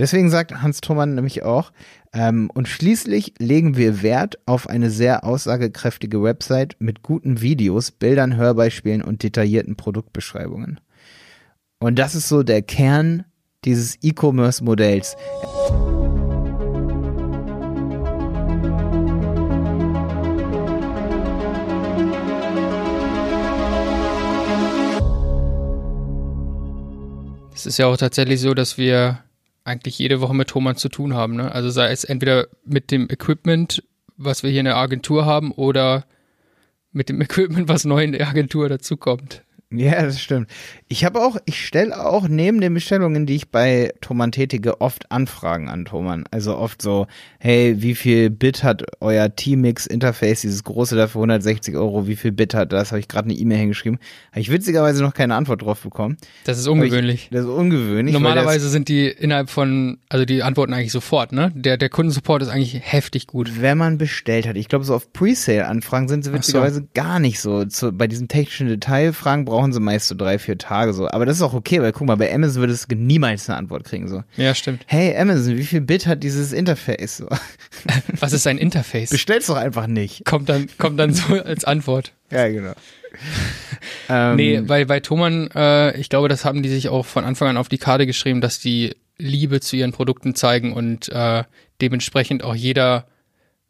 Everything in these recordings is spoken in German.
Deswegen sagt Hans Thomann nämlich auch, ähm, und schließlich legen wir Wert auf eine sehr aussagekräftige Website mit guten Videos, Bildern, Hörbeispielen und detaillierten Produktbeschreibungen. Und das ist so der Kern dieses E-Commerce-Modells. Es ist ja auch tatsächlich so, dass wir eigentlich jede Woche mit Thomann zu tun haben. Ne? Also sei es entweder mit dem Equipment, was wir hier in der Agentur haben, oder mit dem Equipment, was neu in der Agentur dazukommt. Ja, das stimmt. Ich habe auch, ich stelle auch neben den Bestellungen, die ich bei Thomann tätige, oft Anfragen an Thomann. Also oft so, hey, wie viel Bit hat euer T-Mix-Interface, dieses große da für 160 Euro, wie viel Bit hat das? Habe ich gerade eine E-Mail hingeschrieben. Habe ich witzigerweise noch keine Antwort drauf bekommen. Das ist ungewöhnlich. Ich, das ist ungewöhnlich. Normalerweise sind die innerhalb von, also die antworten eigentlich sofort, ne? Der, der Kundensupport ist eigentlich heftig gut. Wenn man bestellt hat. Ich glaube, so auf Presale-Anfragen sind sie witzigerweise so. gar nicht so. Zu, bei diesen technischen Detailfragen brauchen brauchen sie meist so drei, vier Tage so. Aber das ist auch okay, weil guck mal, bei Amazon würdest du niemals eine Antwort kriegen so. Ja, stimmt. Hey Amazon, wie viel Bit hat dieses Interface so? Was ist ein Interface? Bestell's doch einfach nicht. Kommt dann, kommt dann so als Antwort. Ja, genau. ähm, nee, bei, bei Thomann, äh, ich glaube, das haben die sich auch von Anfang an auf die Karte geschrieben, dass die Liebe zu ihren Produkten zeigen und äh, dementsprechend auch jeder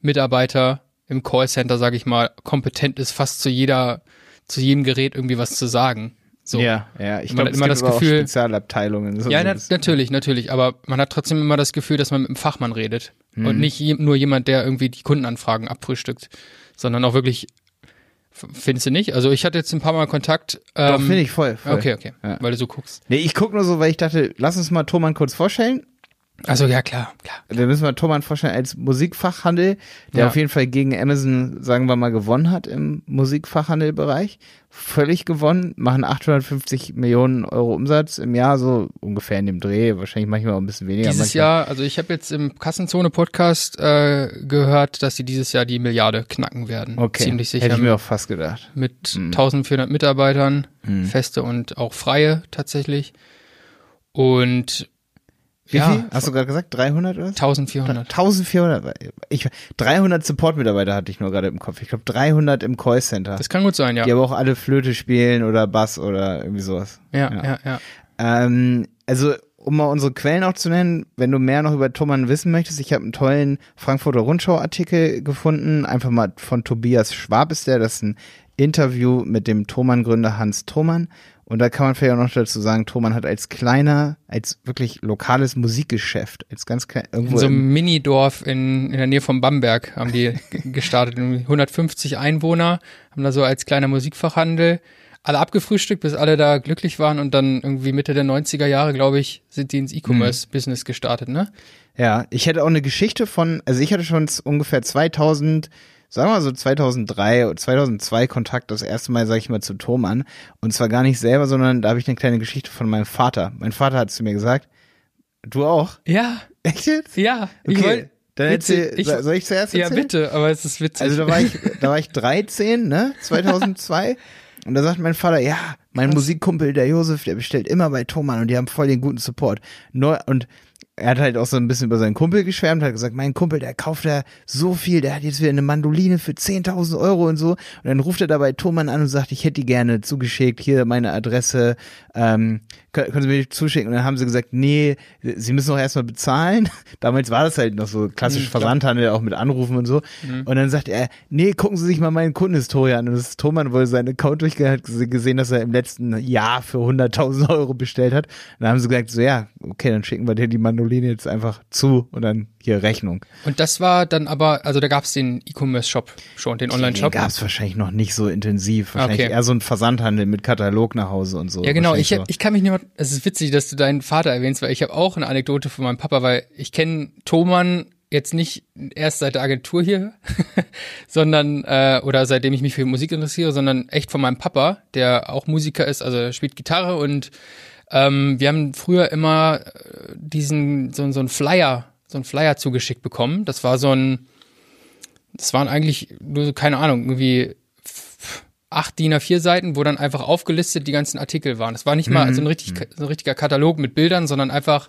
Mitarbeiter im Callcenter, sage ich mal, kompetent ist, fast zu jeder zu jedem Gerät irgendwie was zu sagen. So. Ja, ja, ich glaube, immer das Gefühl, Spezialabteilungen. So ja, na, natürlich, natürlich, aber man hat trotzdem immer das Gefühl, dass man mit einem Fachmann redet mhm. und nicht nur jemand, der irgendwie die Kundenanfragen abfrühstückt, sondern auch wirklich Findest du nicht? Also ich hatte jetzt ein paar Mal Kontakt. Ähm, Doch, finde ich voll, voll. Okay, okay, ja. weil du so guckst. Nee, ich guck nur so, weil ich dachte, lass uns mal Thomann kurz vorstellen also ja, klar, klar. Wir müssen mal Thomann vorstellen als Musikfachhandel, der ja. auf jeden Fall gegen Amazon, sagen wir mal, gewonnen hat im Musikfachhandelbereich. Völlig gewonnen, machen 850 Millionen Euro Umsatz im Jahr, so ungefähr in dem Dreh, wahrscheinlich manchmal auch ein bisschen weniger. Dieses manchmal. Jahr, also ich habe jetzt im Kassenzone-Podcast äh, gehört, dass sie dieses Jahr die Milliarde knacken werden. Okay, ziemlich sicher. Hätte ich mir auch fast gedacht. Mit hm. 1400 Mitarbeitern, hm. feste und auch freie tatsächlich. Und wie ja, viel? Hast du gerade gesagt? 300 oder? 1400. 1400. Ich, 300 Support-Mitarbeiter hatte ich nur gerade im Kopf. Ich glaube 300 im Callcenter. Das kann gut sein, ja. Die aber auch alle Flöte spielen oder Bass oder irgendwie sowas. Ja, ja, ja. ja. Ähm, also, um mal unsere Quellen auch zu nennen, wenn du mehr noch über Thomann wissen möchtest, ich habe einen tollen Frankfurter Rundschau-Artikel gefunden. Einfach mal von Tobias Schwab ist der. Das ist ein Interview mit dem Thomann-Gründer Hans Thomann. Und da kann man vielleicht auch noch dazu sagen, Thomann hat als kleiner, als wirklich lokales Musikgeschäft, als ganz klein, irgendwo. In so einem Minidorf in, in der Nähe von Bamberg haben die gestartet. 150 Einwohner, haben da so als kleiner Musikfachhandel alle abgefrühstückt, bis alle da glücklich waren und dann irgendwie Mitte der 90er Jahre, glaube ich, sind die ins E-Commerce-Business gestartet, ne? Ja, ich hätte auch eine Geschichte von, also ich hatte schon ungefähr 2000 sagen wir mal so 2003 oder 2002 Kontakt das erste Mal, sag ich mal, zu Thomann. Und zwar gar nicht selber, sondern da habe ich eine kleine Geschichte von meinem Vater. Mein Vater hat zu mir gesagt, du auch? Ja. Echt jetzt? Ja. Okay. Ich wollt, dann erzähl, ich, soll ich zuerst erzählen? Ja, bitte, aber es ist witzig. Also da war ich, da war ich 13, ne, 2002. Und da sagt mein Vater, ja, mein Was? Musikkumpel, der Josef, der bestellt immer bei Thomann und die haben voll den guten Support. Neu, und er hat halt auch so ein bisschen über seinen Kumpel geschwärmt, hat gesagt, mein Kumpel, der kauft ja so viel, der hat jetzt wieder eine Mandoline für 10.000 Euro und so. Und dann ruft er dabei Thomann an und sagt, ich hätte die gerne zugeschickt, hier meine Adresse, ähm, können, Sie mir zuschicken? Und dann haben sie gesagt, nee, Sie müssen doch erstmal bezahlen. Damals war das halt noch so klassisch mhm, Versandhandel, auch mit Anrufen und so. Mhm. Und dann sagt er, nee, gucken Sie sich mal meine Kundenhistorie an. Und das ist Thomann wohl seinen Account durchgegangen, hat gesehen, dass er im letzten Jahr für 100.000 Euro bestellt hat. Und dann haben sie gesagt, so ja, okay, dann schicken wir dir die Mandoline jetzt einfach zu und dann hier Rechnung. Und das war dann aber, also da gab es den E-Commerce-Shop schon, den Online-Shop? Den gab es wahrscheinlich noch nicht so intensiv. Wahrscheinlich okay. eher so ein Versandhandel mit Katalog nach Hause und so. Ja, genau. Ich, hab, ich kann mich nicht mehr, es ist witzig, dass du deinen Vater erwähnst, weil ich habe auch eine Anekdote von meinem Papa, weil ich kenne Thomann jetzt nicht erst seit der Agentur hier, sondern äh, oder seitdem ich mich für Musik interessiere, sondern echt von meinem Papa, der auch Musiker ist, also er spielt Gitarre und ähm, wir haben früher immer äh, diesen so, so ein Flyer so ein Flyer zugeschickt bekommen. Das war so ein, das waren eigentlich nur so, keine Ahnung, irgendwie acht DIN A4 Seiten, wo dann einfach aufgelistet die ganzen Artikel waren. Das war nicht mal mhm. so, ein richtig, mhm. so ein richtiger Katalog mit Bildern, sondern einfach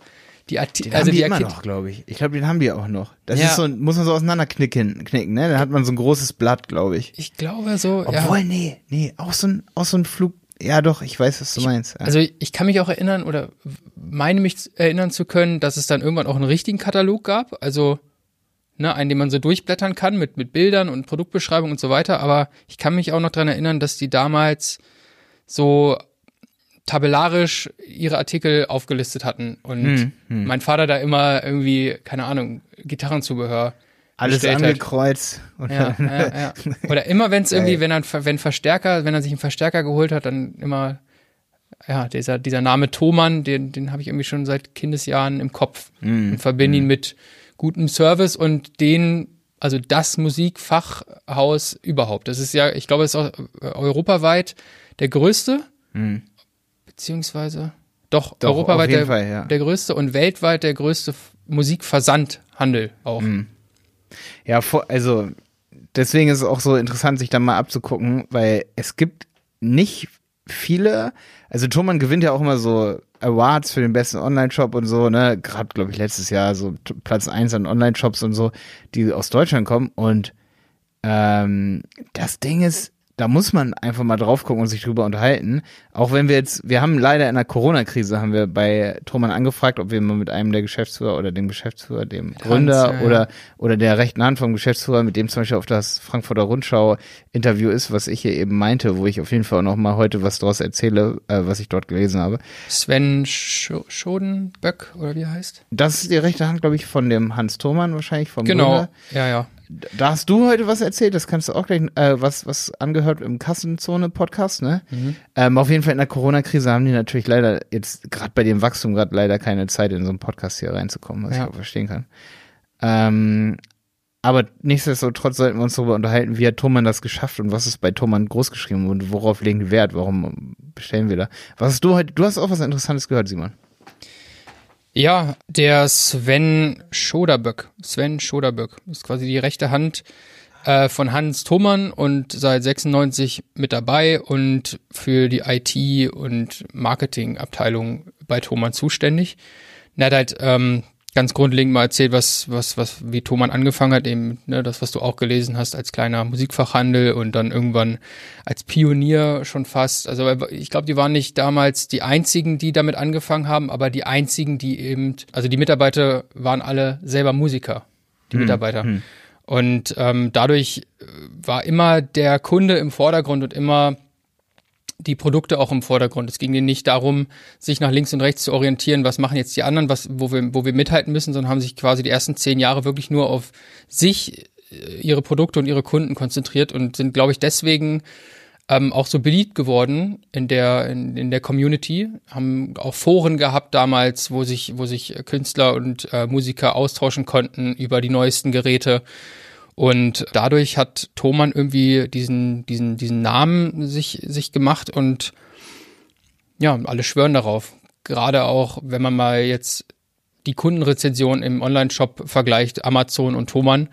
die Arti Den also haben die, die immer noch, glaube ich. Ich glaube, den haben die auch noch. Das Ja. ist so, muss man so auseinanderknicken, knicken, ne? Dann hat man so ein großes Blatt, glaube ich. Ich glaube so, Obwohl, ja. nee, nee, auch so ein, auch so ein Flug. Ja, doch, ich weiß, was du meinst. Ja. Also ich kann mich auch erinnern oder meine mich erinnern zu können, dass es dann irgendwann auch einen richtigen Katalog gab. Also ne, einen, den man so durchblättern kann mit, mit Bildern und Produktbeschreibung und so weiter. Aber ich kann mich auch noch dran erinnern, dass die damals so tabellarisch ihre Artikel aufgelistet hatten und Hm, mein Vater da immer irgendwie, keine Ahnung, Gitarrenzubehör Alles angekreuzt. Und Ja, ja, ja. Oder immer, wenn es irgendwie, wenn er, wenn Verstärker, wenn er sich einen Verstärker geholt hat, dann immer, ja, dieser, dieser Name Thomann, den, den habe ich irgendwie schon seit Kindesjahren im Kopf Mhm. und verbinde ihn mit gutem Service und den, also das Musikfachhaus überhaupt. Das ist ja, ich glaube, es ist auch äh, europaweit der größte, Mhm. beziehungsweise doch, Doch, europaweit der, Fall, ja. der größte und weltweit der größte Musikversandhandel auch. Mhm. Ja, also deswegen ist es auch so interessant, sich da mal abzugucken, weil es gibt nicht viele, also Thomann gewinnt ja auch immer so Awards für den besten Online-Shop und so, ne, gerade glaube ich letztes Jahr so Platz eins an Online-Shops und so, die aus Deutschland kommen und ähm, das Ding ist, da muss man einfach mal drauf gucken und sich drüber unterhalten. Auch wenn wir jetzt, wir haben leider in der Corona-Krise, haben wir bei Thomann angefragt, ob wir mal mit einem der Geschäftsführer oder dem Geschäftsführer, dem Gründer ja, ja. oder, oder der rechten Hand vom Geschäftsführer, mit dem zum Beispiel auf das Frankfurter Rundschau-Interview ist, was ich hier eben meinte, wo ich auf jeden Fall auch noch mal heute was draus erzähle, äh, was ich dort gelesen habe. Sven Scho Schodenböck oder wie er heißt? Das ist die rechte Hand, glaube ich, von dem Hans Thomann wahrscheinlich, vom Genau, Gründer. ja, ja. Da hast du heute was erzählt, das kannst du auch gleich, äh, was, was angehört im Kassenzone-Podcast, ne? Mhm. Ähm, auf jeden Fall in der Corona-Krise haben die natürlich leider jetzt, gerade bei dem Wachstum, gerade leider keine Zeit, in so einen Podcast hier reinzukommen, was Ja. ich auch verstehen kann. Ähm, aber nichtsdestotrotz sollten wir uns darüber unterhalten, wie hat Thomann das geschafft und was ist bei Thomann großgeschrieben und worauf legen die Wert, warum bestellen wir da? Was hast du heute, du hast auch was Interessantes gehört, Simon. Ja, der Sven Schoderböck. Sven Schoderböck ist quasi die rechte Hand äh, von Hans Thomann und seit 96 mit dabei und für die IT- und Marketingabteilung bei Thomann zuständig. Er hat halt ähm, ganz grundlegend mal erzählt, was, was, was, wie Thomann angefangen hat, eben, ne, das, was du auch gelesen hast, als kleiner Musikfachhandel und dann irgendwann als Pionier schon fast. Also ich glaube, die waren nicht damals die einzigen, die damit angefangen haben, aber die einzigen, die eben, also die Mitarbeiter waren alle selber Musiker, die Mitarbeiter. Und ähm, dadurch war immer der Kunde im Vordergrund und immer die Produkte auch im Vordergrund. Es ging ihnen nicht darum, sich nach links und rechts zu orientieren, was machen jetzt die anderen, was, wo wir, wo wir mithalten müssen, sondern haben sich quasi die ersten zehn Jahre wirklich nur auf sich, äh, ihre Produkte und ihre Kunden konzentriert und sind, glaube ich, deswegen ähm, auch so beliebt geworden in der, in, in der Community, haben auch Foren gehabt damals, wo sich, wo sich Künstler und äh, Musiker austauschen konnten über die neuesten Geräte. Und dadurch hat Thomann irgendwie diesen, diesen, diesen Namen sich, sich gemacht und ja, alle schwören darauf. Gerade auch, wenn man mal jetzt die Kundenrezension im Online-Shop vergleicht, Amazon und Thomann,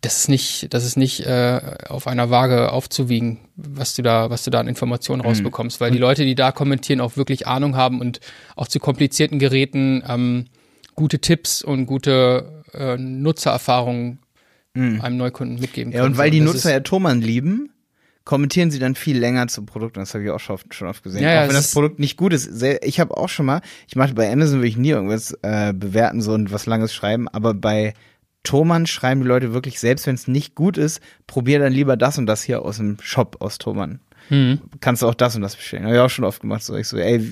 das ist nicht, das ist nicht äh, auf einer Waage aufzuwiegen, was du da, was du da an Informationen rausbekommst, weil die Leute, die da kommentieren, auch wirklich Ahnung haben und auch zu komplizierten Geräten ähm, gute Tipps und gute äh, Nutzererfahrungen einem Neukunden mitgeben Ja, können. und weil die Nutzer ja Thomann lieben, kommentieren sie dann viel länger zum Produkt. Und das habe ich auch schon oft, gesehen. Ja, ja, auch wenn das Produkt nicht gut ist. Ich habe auch schon mal, ich mache bei Amazon würde ich nie irgendwas äh, bewerten so und was Langes schreiben, aber bei Thomann schreiben die Leute wirklich, selbst wenn es nicht gut ist, probier dann lieber das und das hier aus dem Shop aus Thomann. Mhm. Kannst du auch das und das bestellen. Habe ich auch schon oft gemacht. So ich so, ey,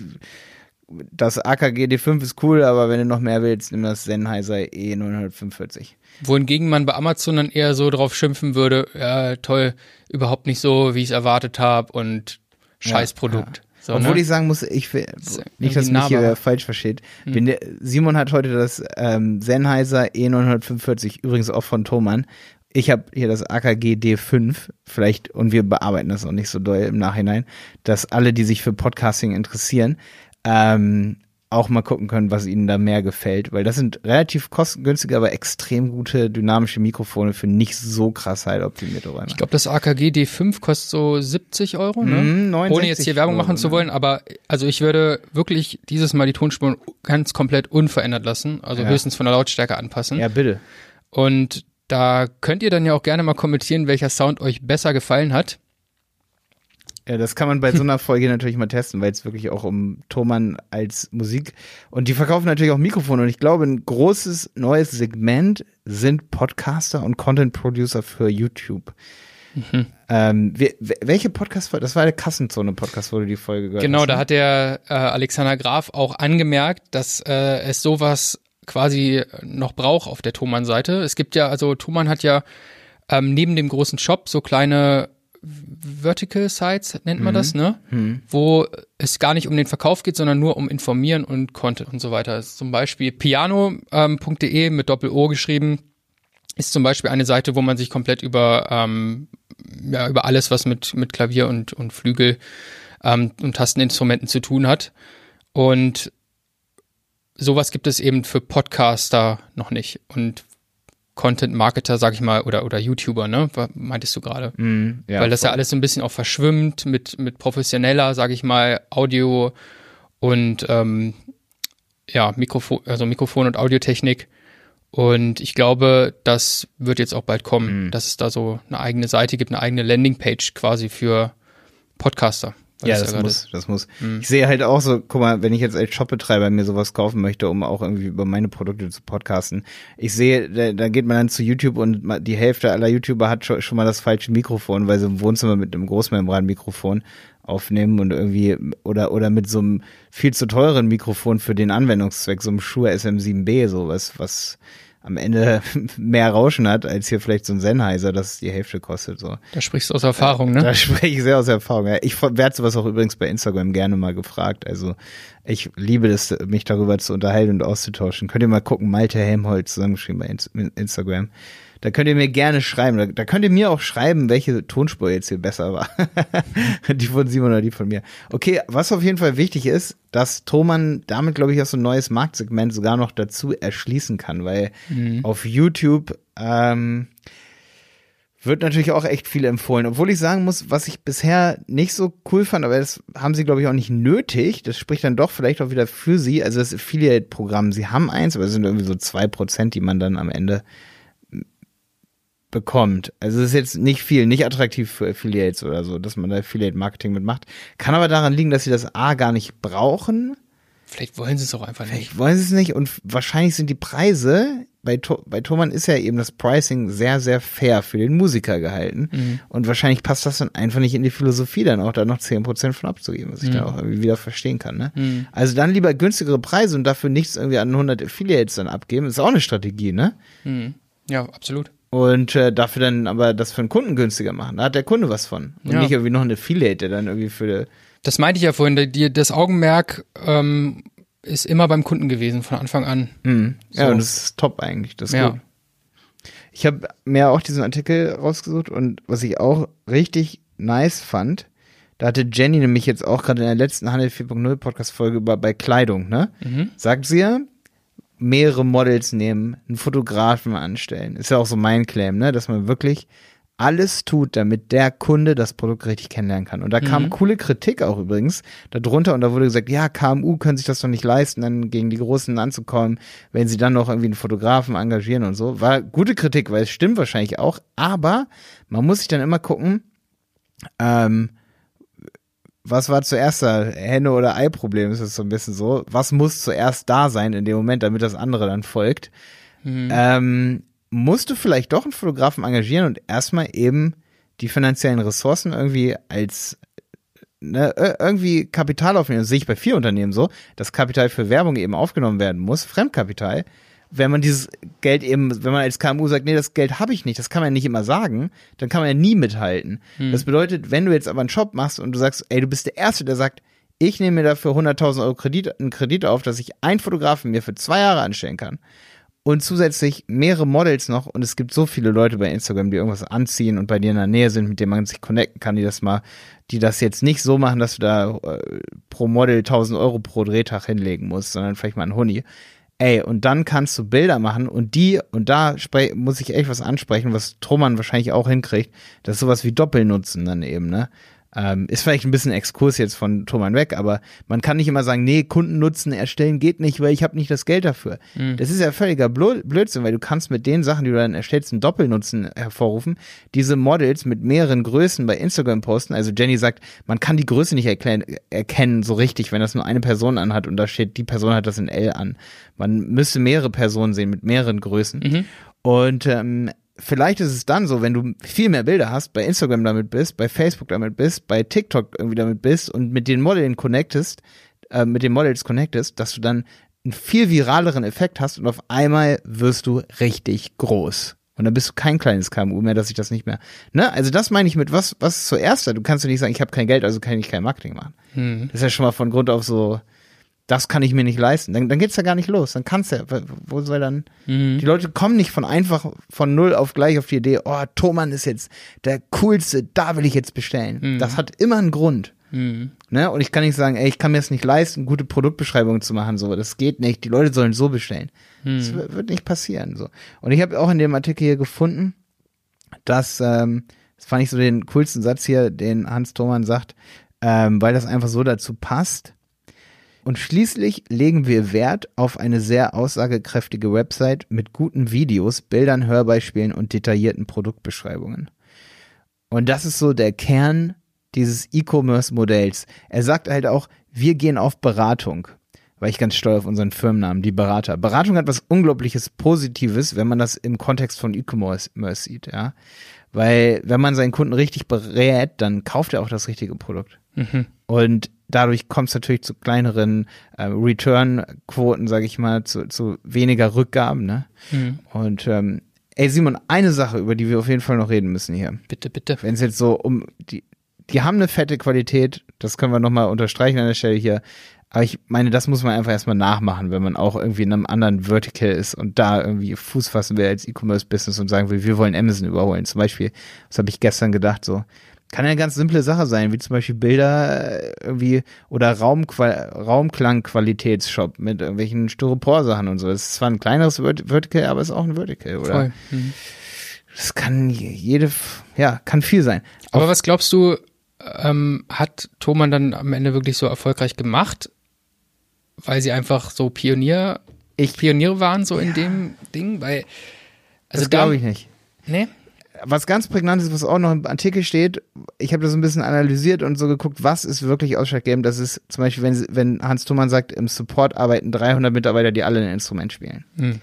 das AKG D5 ist cool, aber wenn du noch mehr willst, nimm das Sennheiser E945. Wohingegen man bei Amazon dann eher so drauf schimpfen würde, ja, toll, überhaupt nicht so, wie ich es erwartet habe und Scheißprodukt. So, Obwohl ne? ich sagen muss, ich will, nicht, dass mich hier falsch versteht. Wenn der, Simon hat heute das ähm, Sennheiser E945, übrigens auch von Thomann. Ich habe hier das AKG D5, vielleicht, und wir bearbeiten das auch nicht so doll im Nachhinein, dass alle, die sich für Podcasting interessieren, ähm, auch mal gucken können, was ihnen da mehr gefällt, weil das sind relativ kostengünstige, aber extrem gute dynamische Mikrofone für nicht so krass halt optimierte Räume. Ich glaube, das AKG D5 kostet so 70 Euro, ne? Mm, 69 Ohne jetzt hier Werbung machen Euro, zu ne? wollen, aber also ich würde wirklich dieses Mal die Tonspuren ganz komplett unverändert lassen, also Ja. höchstens von der Lautstärke anpassen. Ja, bitte. Und da könnt ihr dann ja auch gerne mal kommentieren, welcher Sound euch besser gefallen hat. Ja, das kann man bei so einer Folge natürlich mal testen, weil es wirklich auch um Thomann als Musik und die verkaufen natürlich auch Mikrofone und ich glaube, ein großes neues Segment sind Podcaster und Content Producer für YouTube. Mhm. Ähm, wir, welche Podcast war das? war der Kassenzone-Podcast, wo du die Folge gehört Genau, hast. da ne? hat der äh, Alexander Graf auch angemerkt, dass äh, es sowas quasi noch braucht auf der Thomann-Seite. Es gibt ja, also Thomann hat ja ähm, neben dem großen Shop so kleine Vertical Sites, nennt man das, ne? Wo es gar nicht um den Verkauf geht, sondern nur um Informieren und Content und so weiter. Zum Beispiel piano.de mit Doppel-O geschrieben ist zum Beispiel eine Seite, wo man sich komplett über, ähm, ja, über alles, was mit, mit Klavier und, und Flügel ähm, und Tasteninstrumenten zu tun hat. Und sowas gibt es eben für Podcaster noch nicht. Und Content Marketer, sag ich mal, oder, oder YouTuber, ne? Meintest du gerade? Mhm, ja, Weil das ja voll. alles so ein bisschen auch verschwimmt mit, mit professioneller, sag ich mal, Audio und ähm, ja, Mikrofon, also Mikrofon und Audiotechnik. Und ich glaube, das wird jetzt auch bald kommen, Mhm. dass es da so eine eigene Seite gibt, eine eigene Landingpage quasi für Podcaster. Ja, das gerade- muss, das muss. Mhm. Ich sehe halt auch so, guck mal, wenn ich jetzt als Shopbetreiber mir sowas kaufen möchte, um auch irgendwie über meine Produkte zu podcasten, ich sehe, da, da geht man dann zu YouTube und die Hälfte aller YouTuber hat schon, schon mal das falsche Mikrofon, weil sie im Wohnzimmer mit einem Großmembranmikrofon aufnehmen und irgendwie oder oder mit so einem viel zu teuren Mikrofon für den Anwendungszweck, so einem Shure SM7B, so was was am Ende mehr Rauschen hat als hier vielleicht so ein Sennheiser, das die Hälfte kostet so. Da sprichst du aus Erfahrung, ne? Da spreche ich sehr aus Erfahrung. Ja. Ich werde sowas auch übrigens bei Instagram gerne mal gefragt. Also ich liebe es, mich darüber zu unterhalten und auszutauschen. Könnt ihr mal gucken, Malte Helmholtz zusammengeschrieben bei Ins- Instagram. Da könnt ihr mir gerne schreiben. Da, da könnt ihr mir auch schreiben, welche Tonspur jetzt hier besser war. die von Simon oder die von mir. Okay, was auf jeden Fall wichtig ist, dass Thomann damit, glaube ich, auch so ein neues Marktsegment sogar noch dazu erschließen kann, weil auf YouTube ähm, wird natürlich auch echt viel empfohlen. Obwohl ich sagen muss, was ich bisher nicht so cool fand, aber das haben sie, glaube ich, auch nicht nötig. Das spricht dann doch vielleicht auch wieder für sie. Also das Affiliate-Programm, sie haben eins, aber es sind irgendwie so zwei Prozent, die man dann am Ende bekommt. Also es ist jetzt nicht viel, nicht attraktiv für Affiliates oder so, dass man da Affiliate-Marketing mitmacht. Kann aber daran liegen, dass sie das A gar nicht brauchen. Vielleicht wollen sie es auch einfach nicht. Ich weiß es nicht und wahrscheinlich sind die Preise bei, To- bei Thomann ist ja eben das Pricing sehr, sehr fair für den Musiker gehalten. Und wahrscheinlich passt das dann einfach nicht in die Philosophie, dann auch da noch 10% von abzugeben, was ich dann auch irgendwie wieder verstehen kann. Ne? Also dann lieber günstigere Preise und dafür nichts irgendwie an 100 Affiliates dann abgeben, ist auch eine Strategie, ne? Mhm. Ja, absolut. Und äh, dafür dann aber das für den Kunden günstiger machen. Da hat der Kunde was von. Und Ja. nicht irgendwie noch ein Affiliate, der dann irgendwie für Das meinte ich ja vorhin, die, das Augenmerk ähm, ist immer beim Kunden gewesen, von Anfang an. Mhm. Ja, So. und das ist top eigentlich. Das ist Ja. gut. Ich habe mir auch diesen Artikel rausgesucht und was ich auch richtig nice fand, da hatte Jenny nämlich jetzt auch gerade in der letzten Handel 4.0 Podcast-Folge über bei Kleidung, ne? Sagt sie ja, mehrere Models nehmen, einen Fotografen anstellen. Ist ja auch so mein Claim, ne? Dass man wirklich alles tut, damit der Kunde das Produkt richtig kennenlernen kann. Und da kam coole Kritik auch übrigens darunter und da wurde gesagt, ja, KMU können sich das doch nicht leisten, dann gegen die Großen anzukommen, wenn sie dann noch irgendwie einen Fotografen engagieren und so. War gute Kritik, weil es stimmt wahrscheinlich auch, aber man muss sich dann immer gucken, ähm, was war zuerst da? Henne- oder Ei-Problem ist es so ein bisschen so. Was muss zuerst da sein in dem Moment, damit das andere dann folgt? Ähm, musst du vielleicht doch einen Fotografen engagieren und erstmal eben die finanziellen Ressourcen irgendwie als ne, ir- irgendwie Kapital aufnehmen. Das sehe ich bei vielen Unternehmen so, dass Kapital für Werbung eben aufgenommen werden muss, Fremdkapital. Wenn man dieses Geld eben, wenn man als KMU sagt, nee, das Geld habe ich nicht, das kann man ja nicht immer sagen, dann kann man ja nie mithalten. Das bedeutet, wenn du jetzt aber einen Shop machst und du sagst, ey, du bist der Erste, der sagt, ich nehme mir dafür 100.000 Euro Kredit, einen Kredit auf, dass ich einen Fotografen mir für zwei Jahre anstellen kann und zusätzlich mehrere Models noch und es gibt so viele Leute bei Instagram, die irgendwas anziehen und bei dir in der Nähe sind, mit denen man sich connecten kann, die das mal, die das jetzt nicht so machen, dass du da äh, pro Model 1000 Euro pro Drehtag hinlegen musst, sondern vielleicht mal ein Huni. Ey, und dann kannst du Bilder machen und die, und da muss ich echt was ansprechen, was Troman wahrscheinlich auch hinkriegt, das ist sowas wie Doppelnutzen dann eben, ne? Ähm, ist vielleicht ein bisschen Exkurs jetzt von Thomann weg, aber man kann nicht immer sagen, nee, Kundennutzen erstellen geht nicht, weil ich habe nicht das Geld dafür. Mhm. Das ist ja völliger Blödsinn, weil du kannst mit den Sachen, die du dann erstellst, einen Doppelnutzen hervorrufen. Diese Models mit mehreren Größen bei Instagram posten. Also Jenny sagt, man kann die Größe nicht erklären, erkennen so richtig, wenn das nur eine Person anhat und da steht, die Person hat das in L an. Man müsste mehrere Personen sehen mit mehreren Größen. Mhm. Und ähm, vielleicht ist es dann so, wenn du viel mehr Bilder hast, bei Instagram damit bist, bei Facebook damit bist, bei TikTok irgendwie damit bist und mit den Modellen connectest, äh, mit den Models connectest, dass du dann einen viel viraleren Effekt hast und auf einmal wirst du richtig groß. Und dann bist du kein kleines KMU mehr, dass ich das nicht mehr. Ne? Also das meine ich mit was, was zuerst da? Du kannst ja nicht sagen, ich habe kein Geld, also kann ich kein Marketing machen. Hm. Das ist ja schon mal von Grund auf so, das kann ich mir nicht leisten. Dann, dann geht's ja gar nicht los. Dann kannst du ja, wo soll dann, mhm. die Leute kommen nicht von einfach von null auf gleich auf die Idee, oh, Thomann ist jetzt der coolste, da will ich jetzt bestellen. Mhm. Das hat immer einen Grund. Mhm. Ne? Und ich kann nicht sagen, ey, ich kann mir es nicht leisten, gute Produktbeschreibungen zu machen, so. Das geht nicht. Die Leute sollen so bestellen. Mhm. Das wird nicht passieren, so. Und ich habe auch in dem Artikel hier gefunden, dass, ähm, das fand ich so den coolsten Satz hier, den Hans Thomann sagt, ähm, weil das einfach so dazu passt und schließlich legen wir Wert auf eine sehr aussagekräftige Website mit guten Videos, Bildern, Hörbeispielen und detaillierten Produktbeschreibungen. Und das ist so der Kern dieses E-Commerce-Modells. Er sagt halt auch, wir gehen auf Beratung. Weil ich ganz stolz auf unseren Firmennamen, die Berater. Beratung hat was unglaubliches Positives, wenn man das im Kontext von E-Commerce sieht, ja. Weil wenn man seinen Kunden richtig berät, dann kauft er auch das richtige Produkt. Mhm. Und dadurch kommt es natürlich zu kleineren äh, Return-Quoten, sage ich mal, zu, zu weniger Rückgaben. Ne? Mhm. Und ähm, ey Simon, eine Sache, über die wir auf jeden Fall noch reden müssen hier. Bitte, bitte. Wenn es jetzt so um die, die haben eine fette Qualität, das können wir nochmal unterstreichen an der Stelle hier. Aber ich meine, das muss man einfach erstmal nachmachen, wenn man auch irgendwie in einem anderen Vertical ist und da irgendwie Fuß fassen will als E-Commerce-Business und sagen will, wir wollen Amazon überholen. Zum Beispiel, was habe ich gestern gedacht, so, kann eine ganz simple Sache sein, wie zum Beispiel Bilder äh, irgendwie oder Raumqual Raumklangqualitätsshop mit irgendwelchen Styropor-Sachen und so. Das ist zwar ein kleineres Vert Vertical, aber es ist auch ein Vertical, oder? Voll. Mhm. Das kann jede, ja, kann viel sein. Aber Auf was glaubst du, ähm, hat Thomann dann am Ende wirklich so erfolgreich gemacht, weil sie einfach so Pionier, ich, Pioniere waren so ja. in dem Ding? Weil, also das glaube ich nicht. Nee? Was ganz prägnant ist, was auch noch im Artikel steht, ich habe das ein bisschen analysiert und so geguckt, was ist wirklich ausschlaggebend. Das ist zum Beispiel, wenn, wenn Hans Thumann sagt, im Support arbeiten 300 Mitarbeiter, die alle ein Instrument spielen. Mhm.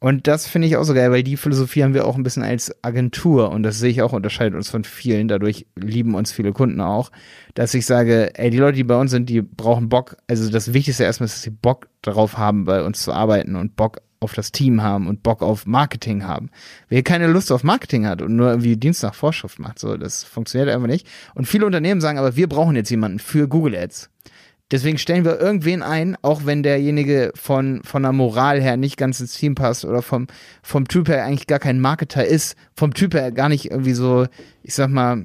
Und das finde ich auch so geil, weil die Philosophie haben wir auch ein bisschen als Agentur und das sehe ich auch unterscheidet uns von vielen. Dadurch lieben uns viele Kunden auch, dass ich sage, ey, die Leute, die bei uns sind, die brauchen Bock. Also das Wichtigste erstmal ist, dass sie Bock darauf haben, bei uns zu arbeiten und Bock auf das Team haben und Bock auf Marketing haben. Wer keine Lust auf Marketing hat und nur irgendwie Dienst nach Vorschrift macht, so, das funktioniert einfach nicht. Und viele Unternehmen sagen aber, wir brauchen jetzt jemanden für Google Ads. Deswegen stellen wir irgendwen ein, auch wenn derjenige von, von der Moral her nicht ganz ins Team passt oder vom, vom Typ her eigentlich gar kein Marketer ist, vom Typ her gar nicht irgendwie so, ich sag mal,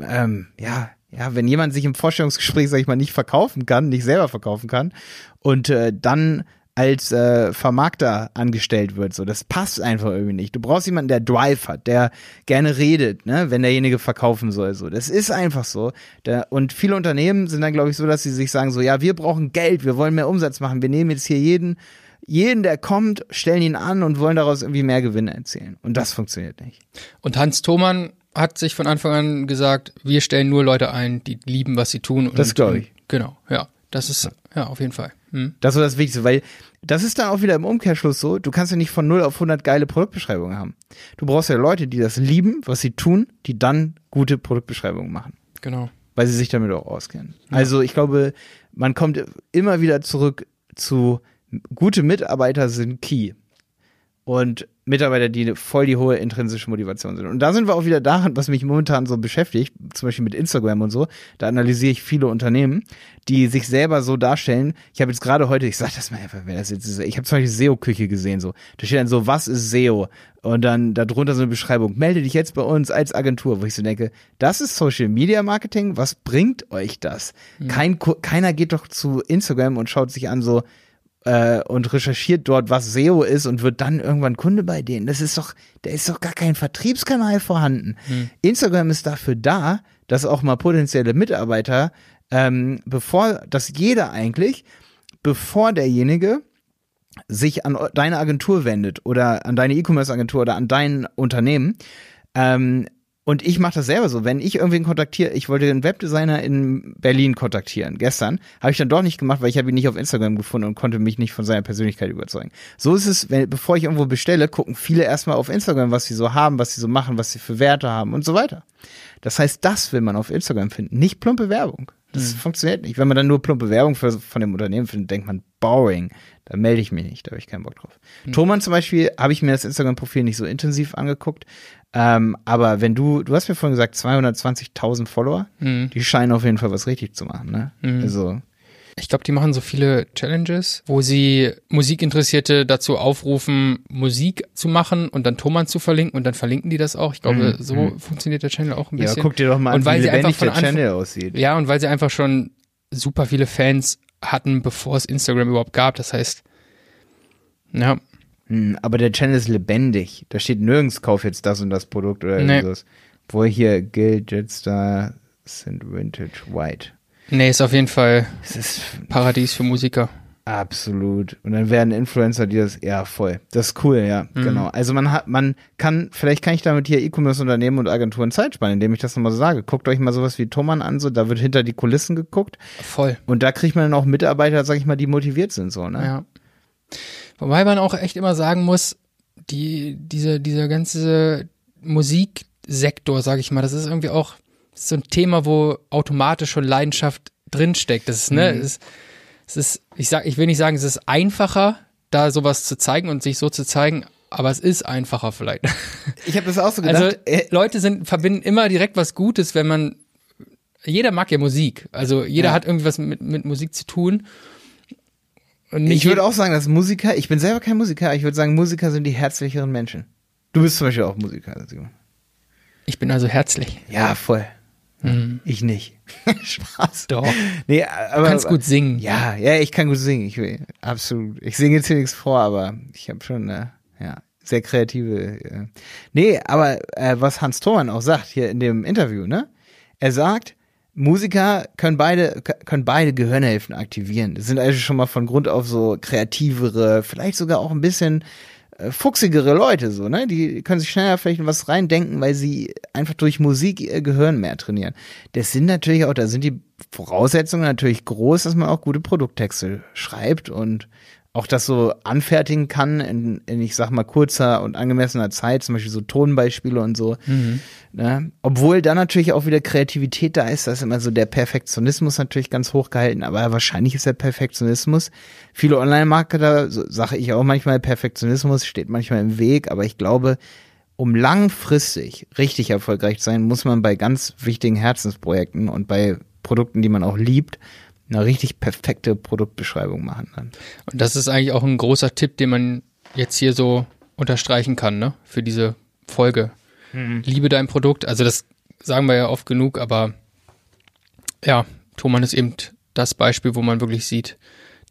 ähm, ja, ja, wenn jemand sich im Vorstellungsgespräch, sag ich mal, nicht verkaufen kann, nicht selber verkaufen kann und äh, dann als äh, Vermarkter angestellt wird. So, das passt einfach irgendwie nicht. Du brauchst jemanden, der Drive hat, der gerne redet, ne, wenn derjenige verkaufen soll. So, das ist einfach so. Der, und viele Unternehmen sind dann, glaube ich, so, dass sie sich sagen so, ja, wir brauchen Geld, wir wollen mehr Umsatz machen, wir nehmen jetzt hier jeden, jeden, der kommt, stellen ihn an und wollen daraus irgendwie mehr Gewinne erzielen. Und das funktioniert nicht. Und Hans Thomann hat sich von Anfang an gesagt, wir stellen nur Leute ein, die lieben, was sie tun. Und, das glaube ich. Genau, ja. Das ist, ja, auf jeden Fall. Hm. Das ist das Wichtigste, weil das ist dann auch wieder im Umkehrschluss so, du kannst ja nicht von 0 auf 100 geile Produktbeschreibungen haben. Du brauchst ja Leute, die das lieben, was sie tun, die dann gute Produktbeschreibungen machen. Genau. Weil sie sich damit auch auskennen. Ja. Also ich glaube, man kommt immer wieder zurück zu gute Mitarbeiter sind key. Und Mitarbeiter, die voll die hohe intrinsische Motivation sind. Und da sind wir auch wieder daran, was mich momentan so beschäftigt, zum Beispiel mit Instagram und so. Da analysiere ich viele Unternehmen, die sich selber so darstellen. Ich habe jetzt gerade heute, ich sag das mal einfach, wer das jetzt ist. Ich habe zum Beispiel SEO-Küche gesehen, so. Da steht dann so, was ist SEO? Und dann darunter so eine Beschreibung, melde dich jetzt bei uns als Agentur, wo ich so denke, das ist Social Media Marketing, was bringt euch das? Mhm. Kein, keiner geht doch zu Instagram und schaut sich an so, äh, und recherchiert dort, was SEO ist und wird dann irgendwann Kunde bei denen. Das ist doch, da ist doch gar kein Vertriebskanal vorhanden. Hm. Instagram ist dafür da, dass auch mal potenzielle Mitarbeiter, ähm, bevor, dass jeder eigentlich, bevor derjenige sich an deine Agentur wendet oder an deine E-Commerce-Agentur oder an dein Unternehmen, ähm, und ich mache das selber so. Wenn ich irgendwen kontaktiere, ich wollte einen Webdesigner in Berlin kontaktieren, gestern, habe ich dann doch nicht gemacht, weil ich habe ihn nicht auf Instagram gefunden und konnte mich nicht von seiner Persönlichkeit überzeugen. So ist es, wenn, bevor ich irgendwo bestelle, gucken viele erstmal auf Instagram, was sie so haben, was sie so machen, was sie für Werte haben und so weiter. Das heißt, das will man auf Instagram finden, nicht plumpe Werbung. Das hm. funktioniert nicht. Wenn man dann nur plumpe Werbung für, von dem Unternehmen findet, denkt man, boring. Da melde ich mich nicht, da habe ich keinen Bock drauf. Hm. Thomann zum Beispiel habe ich mir das Instagram-Profil nicht so intensiv angeguckt, ähm, aber wenn du, du hast mir vorhin gesagt, 220.000 Follower, mhm. die scheinen auf jeden Fall was richtig zu machen, ne? Mhm. Also. Ich glaube, die machen so viele Challenges, wo sie Musikinteressierte dazu aufrufen, Musik zu machen und dann Thomann zu verlinken und dann verlinken die das auch. Ich glaube, mhm. so mhm. funktioniert der Channel auch ein bisschen. Ja, guck dir doch mal und an, wie lebendig der Channel aussieht. Ja, und weil sie einfach schon super viele Fans hatten, bevor es Instagram überhaupt gab. Das heißt, ja, hm, aber der Channel ist lebendig. Da steht nirgends, kauf jetzt das und das Produkt oder nee. irgendwas. Wo hier gilt Jetstar sind Vintage White. Nee, ist auf jeden Fall es ist Paradies für Musiker. Absolut. Und dann werden Influencer, die das, ja, voll. Das ist cool, ja, mhm. genau. Also man hat, man kann, vielleicht kann ich damit hier E-Commerce-Unternehmen und Agenturen Zeit sparen, indem ich das nochmal so sage. Guckt euch mal sowas wie Thomann an, so, da wird hinter die Kulissen geguckt. Voll. Und da kriegt man dann auch Mitarbeiter, sag ich mal, die motiviert sind, so, ne? Ja. Wobei man auch echt immer sagen muss, die, diese, dieser ganze Musiksektor, sag ich mal, das ist irgendwie auch so ein Thema, wo automatisch schon Leidenschaft drinsteckt. Das ist, ne, mhm. es, es ist, ich sag, ich will nicht sagen, es ist einfacher, da sowas zu zeigen und sich so zu zeigen, aber es ist einfacher vielleicht. Ich habe das auch so gedacht. Also Leute sind verbinden immer direkt was Gutes, wenn man jeder mag ja Musik. Also jeder ja. hat irgendwie was mit, mit Musik zu tun ich würde auch sagen, dass Musiker, ich bin selber kein Musiker, ich würde sagen, Musiker sind die herzlicheren Menschen. Du bist zum Beispiel auch Musiker, Simon. Ich bin also herzlich. Ja, voll. Mhm. Ich nicht. Spaß. Doch. Nee, aber, du kannst gut singen. Ja, ja, ich kann gut singen. Ich will, absolut. Ich singe jetzt hier nichts vor, aber ich habe schon eine, ja, sehr kreative. Äh. Nee, aber äh, was Hans Thoman auch sagt hier in dem Interview, ne? Er sagt, Musiker können beide, können beide Gehirnhälften aktivieren. Das sind also schon mal von Grund auf so kreativere, vielleicht sogar auch ein bisschen äh, fuchsigere Leute, so, ne? Die können sich schneller vielleicht in was reindenken, weil sie einfach durch Musik ihr Gehirn mehr trainieren. Das sind natürlich auch, da sind die Voraussetzungen natürlich groß, dass man auch gute Produkttexte schreibt und auch das so anfertigen kann in, in, ich sag mal, kurzer und angemessener Zeit, zum Beispiel so Tonbeispiele und so. Mhm. Ne? Obwohl da natürlich auch wieder Kreativität da ist, da ist immer so der Perfektionismus natürlich ganz hoch gehalten, aber wahrscheinlich ist der Perfektionismus. Viele Online-Marketer, so sage ich auch manchmal, Perfektionismus steht manchmal im Weg, aber ich glaube, um langfristig richtig erfolgreich zu sein, muss man bei ganz wichtigen Herzensprojekten und bei Produkten, die man auch liebt, eine richtig perfekte Produktbeschreibung machen dann. Und das ist eigentlich auch ein großer Tipp, den man jetzt hier so unterstreichen kann, ne? Für diese Folge. Mhm. Liebe dein Produkt. Also das sagen wir ja oft genug, aber ja, Thomann ist eben das Beispiel, wo man wirklich sieht,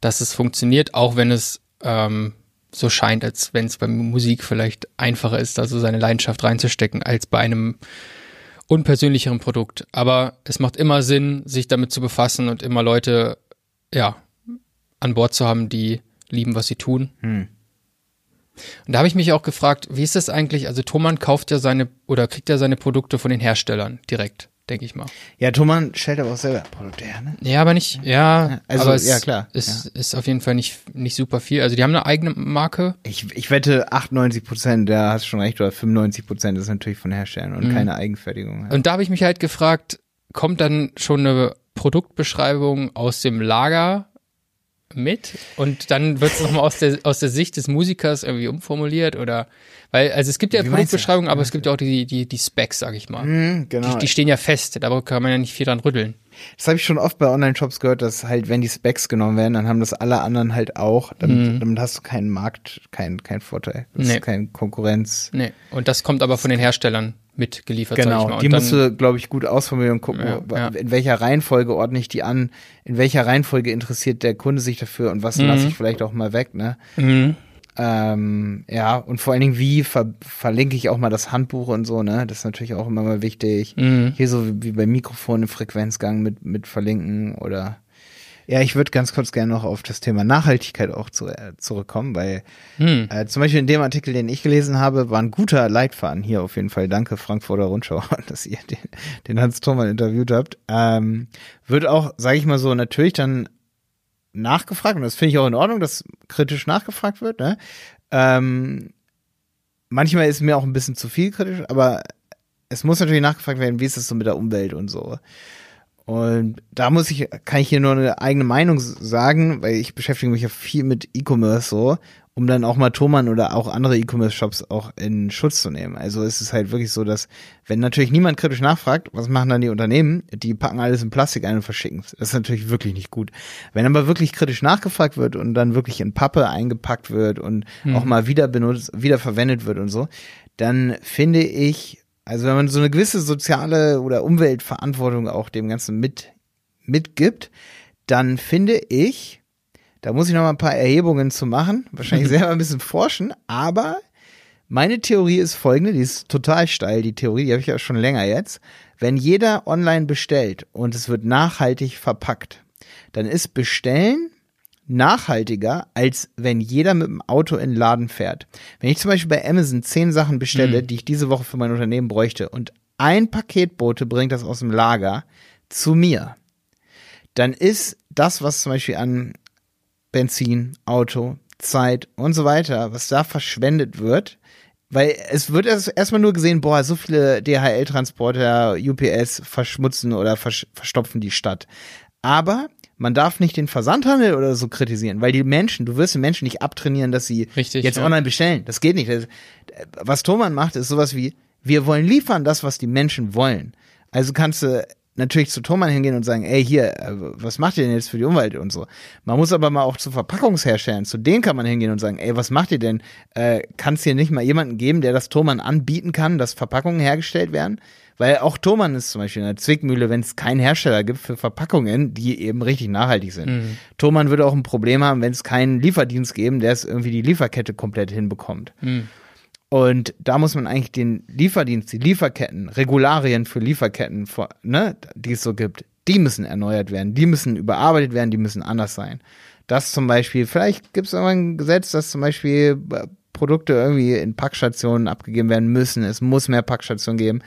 dass es funktioniert, auch wenn es ähm, so scheint, als wenn es bei Musik vielleicht einfacher ist, da so seine Leidenschaft reinzustecken, als bei einem unpersönlicheren Produkt. Aber es macht immer Sinn, sich damit zu befassen und immer Leute, ja, an Bord zu haben, die lieben, was sie tun. Hm. Und da habe ich mich auch gefragt, wie ist das eigentlich? Also Thomann kauft ja seine oder kriegt ja seine Produkte von den Herstellern direkt denke ich mal. Ja, Thomann stellt aber auch selber Produkte her, ne? Ja, aber nicht, ja, also, aber es ja, klar. Ist, ja. ist auf jeden Fall nicht, nicht super viel. Also die haben eine eigene Marke. Ich, ich wette 98 Prozent, da hast du schon recht, oder 95 Prozent ist natürlich von Herstellern und mhm. keine Eigenfertigung. Ja. Und da habe ich mich halt gefragt, kommt dann schon eine Produktbeschreibung aus dem Lager mit und dann wird es nochmal aus der, aus der Sicht des Musikers irgendwie umformuliert oder weil, also es gibt ja? Produktbeschreibungen, aber es gibt ja auch die, die, die Specs, sag ich mal. Mhm, genau. Die, die stehen ja fest, da kann man ja nicht viel dran rütteln. Das habe ich schon oft bei Online-Shops gehört, dass halt, wenn die Specs genommen werden, dann haben das alle anderen halt auch. Damit, damit hast du keinen Markt, keinen kein Vorteil. Das Nee. ist keine Konkurrenz. Nee. Und das kommt aber von den Herstellern mitgeliefert, Genau, die musst du, glaube ich, gut ausformulieren und gucken, Ja, ja. in welcher Reihenfolge ordne ich die an, in welcher Reihenfolge interessiert der Kunde sich dafür und was lasse ich vielleicht auch mal weg, ne? Mhm. Ähm, ja, und vor allen Dingen, wie ver verlinke ich auch mal das Handbuch und so, ne? Das ist natürlich auch immer mal wichtig. Mhm. Hier so wie, wie bei Mikrofon im Frequenzgang mit, mit verlinken oder ja, ich würde ganz kurz gerne noch auf das Thema Nachhaltigkeit auch zu, äh, zurückkommen, weil Hm. äh, zum Beispiel in dem Artikel, den ich gelesen habe, war ein guter Leitfaden hier auf jeden Fall. Danke Frankfurter Rundschau, dass ihr den, den Hans Thurmann interviewt habt. Ähm, wird auch, sage ich mal so, natürlich dann nachgefragt und das finde ich auch in Ordnung, dass kritisch nachgefragt wird. Ne? Ähm, manchmal ist mir auch ein bisschen zu viel kritisch, aber es muss natürlich nachgefragt werden, wie ist es so mit der Umwelt und so. Und da muss ich, kann ich hier nur eine eigene Meinung sagen, weil ich beschäftige mich ja viel mit E-Commerce so, um dann auch mal Thomann oder auch andere E-Commerce-Shops auch in Schutz zu nehmen. Also es ist halt wirklich so, dass wenn natürlich niemand kritisch nachfragt, was machen dann die Unternehmen? Die packen alles in Plastik ein und verschicken es. Das ist natürlich wirklich nicht gut. Wenn aber wirklich kritisch nachgefragt wird und dann wirklich in Pappe eingepackt wird und auch mal wieder benutzt, wieder verwendet wird und so, dann finde ich, also wenn man so eine gewisse soziale oder Umweltverantwortung auch dem Ganzen mit, mitgibt, dann finde ich, da muss ich noch mal ein paar Erhebungen zu machen, wahrscheinlich selber ein bisschen forschen, aber meine Theorie ist folgende, die ist total steil, die Theorie, die habe ich ja schon länger jetzt. Wenn jeder online bestellt und es wird nachhaltig verpackt, dann ist Bestellen nachhaltiger, als wenn jeder mit dem Auto in den Laden fährt. Wenn ich zum Beispiel bei Amazon zehn Sachen bestelle, die ich diese Woche für mein Unternehmen bräuchte und ein Paketbote bringt das aus dem Lager zu mir, dann ist das, was zum Beispiel an Benzin, Auto, Zeit und so weiter, was da verschwendet wird, weil es wird erst erstmal nur gesehen, boah, so viele DHL-Transporter, UPS verschmutzen oder verstopfen die Stadt. Aber man darf nicht den Versandhandel oder so kritisieren, weil die Menschen, du wirst den Menschen nicht abtrainieren, dass sie Richtig, jetzt ja. online bestellen. Das geht nicht. Das, was Thomann macht, ist sowas wie, wir wollen liefern das, was die Menschen wollen. Also kannst du natürlich zu Thomann hingehen und sagen, ey, hier, äh, was macht ihr denn jetzt für die Umwelt und so. Man muss aber mal auch zu Verpackungsherstellern, zu denen kann man hingehen und sagen, ey, was macht ihr denn? Äh, kann es hier nicht mal jemanden geben, der das Thomann anbieten kann, dass Verpackungen hergestellt werden? Weil auch Thomann ist zum Beispiel in der Zwickmühle, wenn es keinen Hersteller gibt für Verpackungen, die eben richtig nachhaltig sind. Thomann würde auch ein Problem haben, wenn es keinen Lieferdienst geben, der es irgendwie die Lieferkette komplett hinbekommt. Und da muss man eigentlich den Lieferdienst, die Lieferketten, Regularien für Lieferketten, ne, die es so gibt, die müssen erneuert werden, die müssen überarbeitet werden, die müssen anders sein. Das zum Beispiel, vielleicht gibt es irgendwann ein Gesetz, dass zum Beispiel äh, Produkte irgendwie in Packstationen abgegeben werden müssen. Es muss mehr Packstationen geben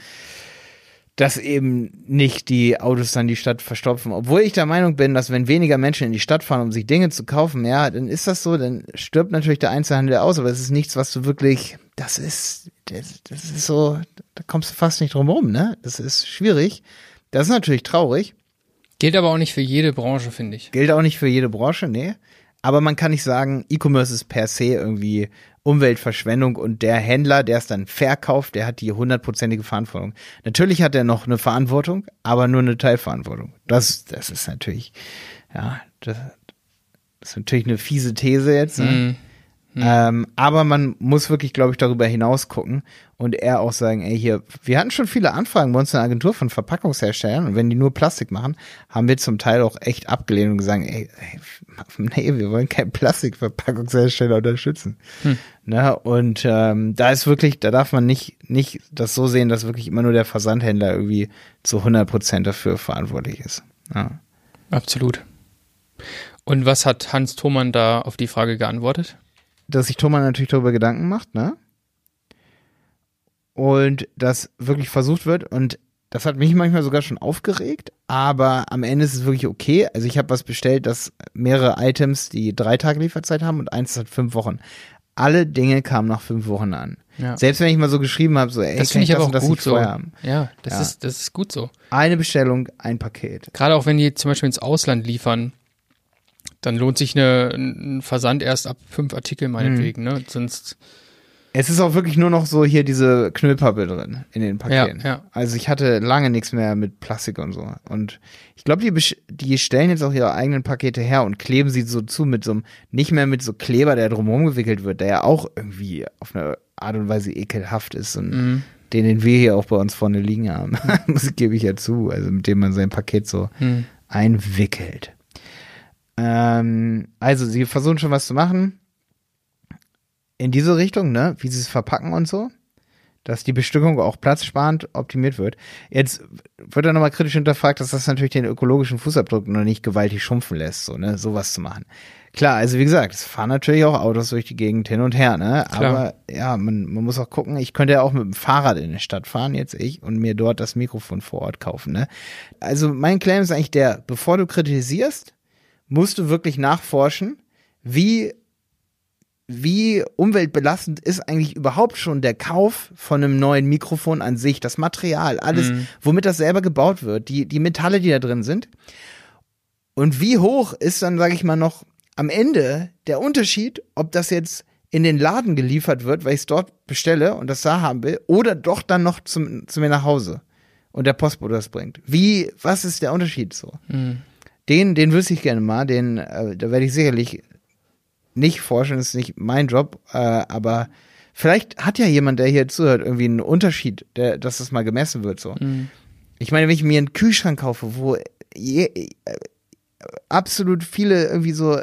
dass eben nicht die Autos dann die Stadt verstopfen. Obwohl ich der Meinung bin, dass wenn weniger Menschen in die Stadt fahren, um sich Dinge zu kaufen, ja, dann ist das so, dann stirbt natürlich der Einzelhandel aus, aber es ist nichts, was du wirklich, das ist, das, das ist so, da kommst du fast nicht drum rum, ne? Das ist schwierig. Das ist natürlich traurig. Gilt aber auch nicht für jede Branche, finde ich. Gilt auch nicht für jede Branche, nee. Aber man kann nicht sagen, E-Commerce ist per se irgendwie Umweltverschwendung und der Händler, der es dann verkauft, der hat die hundertprozentige Verantwortung. Natürlich hat er noch eine Verantwortung, aber nur eine Teilverantwortung. Das, das ist natürlich, ja, das, das ist natürlich eine fiese These jetzt. Ne? Ähm, aber man muss wirklich, glaube ich, darüber hinaus gucken und eher auch sagen, ey, hier, wir hatten schon viele Anfragen bei uns in der Agentur von Verpackungsherstellern und wenn die nur Plastik machen, haben wir zum Teil auch echt abgelehnt und gesagt, ey, ey nee, wir wollen keinen Plastikverpackungshersteller unterstützen. Ne? Und ähm, da ist wirklich, da darf man nicht, nicht das so sehen, dass wirklich immer nur der Versandhändler irgendwie zu 100 Prozent dafür verantwortlich ist. Ja. Absolut. Und was hat Hans Thomann da auf die Frage geantwortet? Dass sich Thomas natürlich darüber Gedanken macht, ne? Und das wirklich versucht wird und das hat mich manchmal sogar schon aufgeregt, aber am Ende ist es wirklich okay. Also ich habe was bestellt, das mehrere Items, die drei Tage Lieferzeit haben und eins hat fünf Wochen. Alle Dinge kamen nach fünf Wochen an. Ja. Selbst wenn ich mal so geschrieben habe, so, ey, Das finde ich aber das auch das gut so. haben? Ja, das, Ja. Ist, das ist gut so. Eine Bestellung, ein Paket. Gerade auch wenn die zum Beispiel ins Ausland liefern, Dann lohnt sich eine, ein Versand erst ab fünf Artikel meinetwegen, ne? Sonst. Es ist auch wirklich nur noch so hier diese Knüllpappe drin in den Paketen. Ja, ja. Also ich hatte lange nichts mehr mit Plastik und so. Und ich glaube, die, die stellen jetzt auch ihre eigenen Pakete her und kleben sie so zu mit so einem, nicht mehr mit so Kleber, der drumherum gewickelt wird, der ja auch irgendwie auf eine Art und Weise ekelhaft ist und Mhm. den, den wir hier auch bei uns vorne liegen haben. das gebe ich ja zu. Also mit dem man sein Paket so Hm. einwickelt. Ähm, also sie versuchen schon was zu machen in diese Richtung, ne, wie sie es verpacken und so, dass die Bestückung auch platzsparend optimiert wird. Jetzt wird dann nochmal kritisch hinterfragt, dass das natürlich den ökologischen Fußabdruck noch nicht gewaltig schrumpfen lässt, so, ne, sowas zu machen. Klar, also wie gesagt, es fahren natürlich auch Autos durch die Gegend hin und her, ne, Klar. aber ja, man, man muss auch gucken, ich könnte ja auch mit dem Fahrrad in die Stadt fahren, jetzt ich, und mir dort das Mikrofon vor Ort kaufen, ne. Also mein Claim ist eigentlich der, bevor du kritisierst, musst du wirklich nachforschen, wie wie umweltbelastend ist eigentlich überhaupt schon der Kauf von einem neuen Mikrofon an sich, das Material, alles, Mhm. womit das selber gebaut wird, die, die Metalle, die da drin sind. Und wie hoch ist dann, sage ich mal, noch am Ende der Unterschied, ob das jetzt in den Laden geliefert wird, weil ich es dort bestelle und das da haben will, oder doch dann noch zum, zu mir nach Hause und der Postbote das bringt. Wie, was ist der Unterschied so? Hm. Den, den wüsste ich gerne mal, den, äh, da werde ich sicherlich nicht forschen, ist nicht mein Job, äh, aber vielleicht hat ja jemand, der hier zuhört, irgendwie einen Unterschied, der, dass das mal gemessen wird, so. Hm. Ich meine, wenn ich mir einen Kühlschrank kaufe, wo je, äh, absolut viele irgendwie so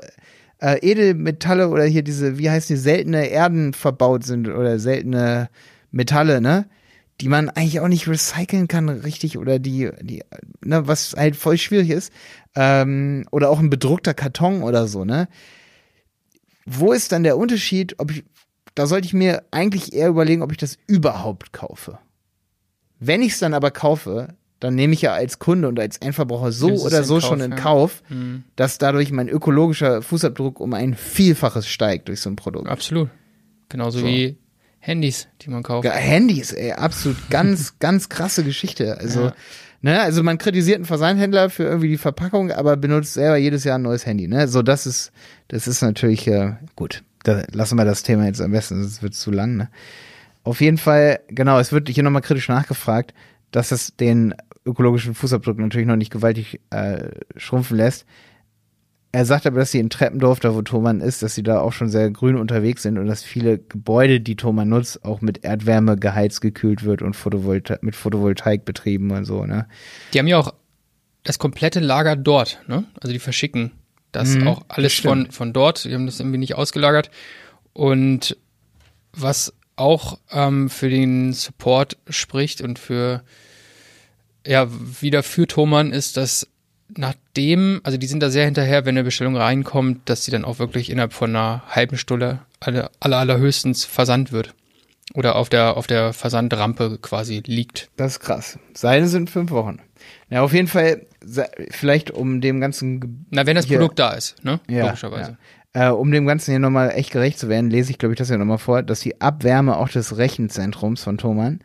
äh, Edelmetalle oder hier diese, wie heißt die, seltene Erden verbaut sind oder seltene Metalle, ne? Die man eigentlich auch nicht recyceln kann, richtig, oder die, die, ne, was halt voll schwierig ist. Ähm, oder auch ein bedruckter Karton oder so, ne? Wo ist dann der Unterschied, ob ich, da sollte ich mir eigentlich eher überlegen, ob ich das überhaupt kaufe. Wenn ich es dann aber kaufe, dann nehme ich ja als Kunde und als Endverbraucher so Nimmst oder so Kauf, schon in ja. Kauf, Hm. dass dadurch mein ökologischer Fußabdruck um ein Vielfaches steigt durch so ein Produkt. Absolut. Genauso So. wie Handys, die man kauft. Ja, Handys, ey, absolut ganz, ganz krasse Geschichte. Also, Ja. Ne, also man kritisiert einen Versandhändler für irgendwie die Verpackung, aber benutzt selber jedes Jahr ein neues Handy, ne? So, das ist, das ist natürlich, äh, gut. Da lassen wir das Thema jetzt am besten, sonst wird zu lang, ne? Auf jeden Fall, genau, es wird hier nochmal kritisch nachgefragt, dass es den ökologischen Fußabdruck natürlich noch nicht gewaltig äh, schrumpfen lässt. Er sagt aber, dass sie in Treppendorf, da wo Thomann ist, dass sie da auch schon sehr grün unterwegs sind und dass viele Gebäude, die Thomann nutzt, auch mit Erdwärme geheizt, gekühlt wird und Photovolta mit Photovoltaik betrieben und so, ne? Die haben ja auch das komplette Lager dort, ne? Also die verschicken das Mhm, auch alles das von, von dort. Die haben das irgendwie nicht ausgelagert. Und was auch ähm, für den Support spricht und für ja, wieder für Thomann ist, dass nachdem, also die sind da sehr hinterher, wenn eine Bestellung reinkommt, dass sie dann auch wirklich innerhalb von einer halben Stunde alle, aller, allerhöchstens versandt wird. Oder auf der, auf der Versandrampe quasi liegt. Das ist krass. Seine sind fünf Wochen. Ja, auf jeden Fall, vielleicht um dem ganzen Ge- Na, wenn das. Produkt da ist, ne? Ja, Logischerweise. Äh, um dem Ganzen hier nochmal echt gerecht zu werden, lese ich, glaube ich, das hier nochmal vor, dass die Abwärme auch des Rechenzentrums von Thomann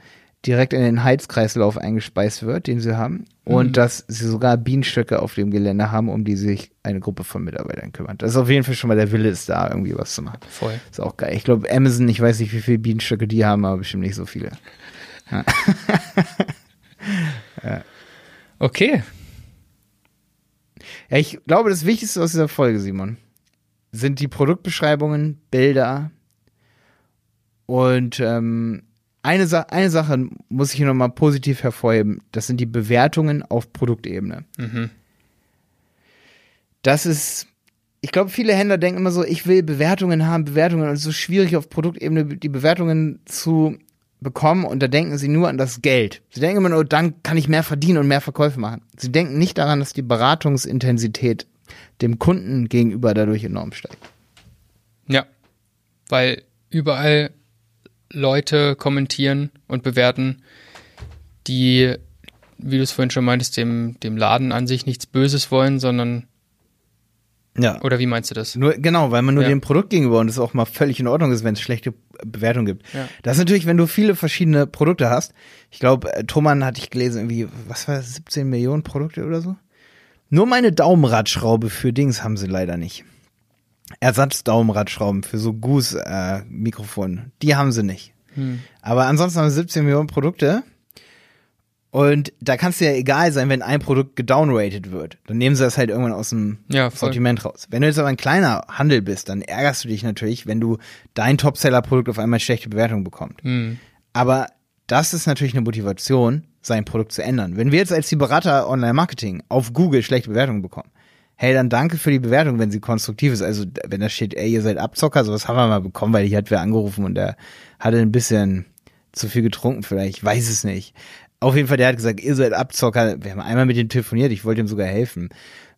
direkt in den Heizkreislauf eingespeist wird, den sie haben. Und dass sie sogar Bienenstöcke auf dem Gelände haben, um die sich eine Gruppe von Mitarbeitern kümmert. Das ist auf jeden Fall schon mal der Wille ist da, irgendwie was zu machen. Voll. Ist auch geil. Ich glaube, Amazon, ich weiß nicht, wie viele Bienenstöcke die haben, aber bestimmt nicht so viele. Okay. Ja, ich glaube, das Wichtigste aus dieser Folge, Simon, sind die Produktbeschreibungen, Bilder und ähm, eine, Sa eine Sache muss ich hier nochmal positiv hervorheben. Das sind die Bewertungen auf Produktebene. Mhm. Das ist, ich glaube, viele Händler denken immer so, ich will Bewertungen haben, Bewertungen und es ist so schwierig auf Produktebene die Bewertungen zu bekommen und da denken sie nur an das Geld. Sie denken immer nur, dann kann ich mehr verdienen und mehr Verkäufe machen. Sie denken nicht daran, dass die Beratungsintensität dem Kunden gegenüber dadurch enorm steigt. Ja. Weil überall Leute kommentieren und bewerten, die, wie du es vorhin schon meintest, dem, dem Laden an sich nichts Böses wollen, sondern, Ja. oder wie meinst du das? Nur, genau, weil man nur Ja. dem Produkt gegenüber und es auch mal völlig in Ordnung ist, wenn es schlechte Bewertungen gibt. Ja. Das ist natürlich, wenn du viele verschiedene Produkte hast. Ich glaube, äh, Thomann hatte ich gelesen, irgendwie, was war das, 17 Millionen Produkte oder so? Nur meine Daumenradschraube für Dings haben sie leider nicht. Ersatzdaumenradschrauben für so Goose-Mikrofone. die haben sie nicht. Hm. Aber ansonsten haben sie 17 Millionen Produkte. Und da kann es ja egal sein, wenn ein Produkt gedownrated wird. Dann nehmen sie das halt irgendwann aus dem Ja. Sortiment raus. Wenn du jetzt aber ein kleiner Handel bist, dann ärgerst du dich natürlich, wenn du dein Topseller-Produkt auf einmal schlechte Bewertung bekommt. Hm. Aber das ist natürlich eine Motivation, sein Produkt zu ändern. Wenn wir jetzt als die Berater Online-Marketing auf Google schlechte Bewertungen bekommen, hey, dann danke für die Bewertung, wenn sie konstruktiv ist. Also wenn da steht, ey, ihr seid Abzocker, sowas haben wir mal bekommen, weil hier hat wer angerufen und der hatte ein bisschen zu viel getrunken vielleicht, ich weiß es nicht. Auf jeden Fall, der hat gesagt, ihr seid Abzocker. Wir haben einmal mit ihm telefoniert, ich wollte ihm sogar helfen.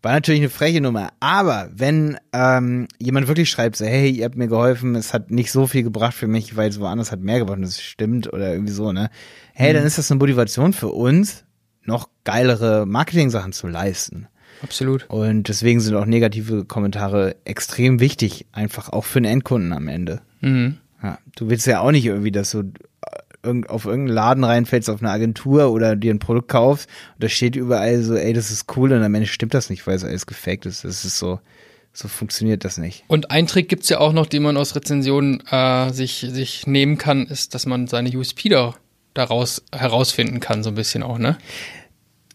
War natürlich eine freche Nummer. Aber wenn ähm, jemand wirklich schreibt, so, hey, ihr habt mir geholfen, es hat nicht so viel gebracht für mich, weil es woanders hat mehr gebracht und das stimmt oder irgendwie so, ne? Hey, dann ist das eine Motivation für uns, noch geilere Marketing-Sachen zu leisten. Absolut. Und deswegen sind auch negative Kommentare extrem wichtig, einfach auch für den Endkunden am Ende. Mhm. Ja, du willst ja auch nicht irgendwie, dass du äh, irgend- auf irgendeinen Laden reinfällst, auf eine Agentur oder dir ein Produkt kaufst und da steht überall so, ey, das ist cool und am Ende stimmt das nicht, weil es alles gefaked ist. Das ist so, so funktioniert das nicht. Und ein Trick gibt's ja auch noch, den man aus Rezensionen äh, sich, sich nehmen kann, ist, dass man seine USP da, daraus herausfinden kann, so ein bisschen auch, ne?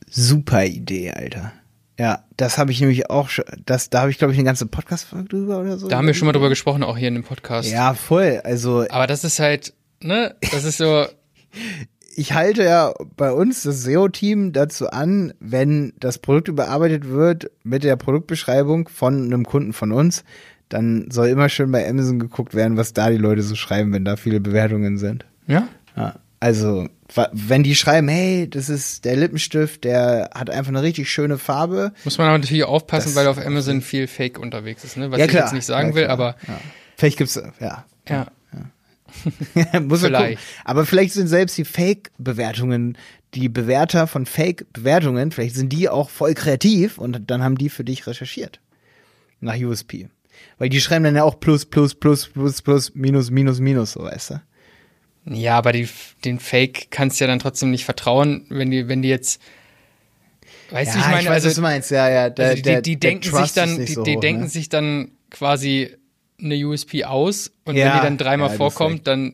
Super Idee, Alter. Ja, das habe ich nämlich auch schon, das, da habe ich glaube ich eine ganze Podcast-Folge drüber oder so. Da haben wir schon mal drüber gesprochen, auch hier in dem Podcast. Ja, voll. Also Aber das ist halt, ne, das ist so, ich halte ja bei uns das SEO-Team dazu an, wenn das Produkt überarbeitet wird mit der Produktbeschreibung von einem Kunden von uns, dann soll immer schön bei Amazon geguckt werden, was da die Leute so schreiben, wenn da viele Bewertungen sind. ja, Ja, also, wenn die schreiben, hey, das ist der Lippenstift, der hat einfach eine richtig schöne Farbe. muss man aber natürlich aufpassen, Das- weil auf Amazon viel Fake unterwegs ist, ne? Was ja, ich jetzt nicht sagen ja, will, aber Ja. Vielleicht gibt's, ja. ja. Muss Vielleicht. Aber vielleicht sind selbst die Fake-Bewertungen, die Bewerter von Fake-Bewertungen, vielleicht sind die auch voll kreativ und dann haben die für dich recherchiert. Nach USP. Weil die schreiben dann ja auch plus, plus, plus, plus, plus, minus, minus, minus, so weißt du. Ja, aber die, den Fake kannst du ja dann trotzdem nicht vertrauen, wenn die, wenn die jetzt, weißt du, ich meine, weiß, also, was du meinst, ja, ja. Der, also die, der, die denken sich dann, die, so die hoch, denken ne? sich dann quasi eine USP aus und Ja, wenn die dann dreimal ja, vorkommt, dann,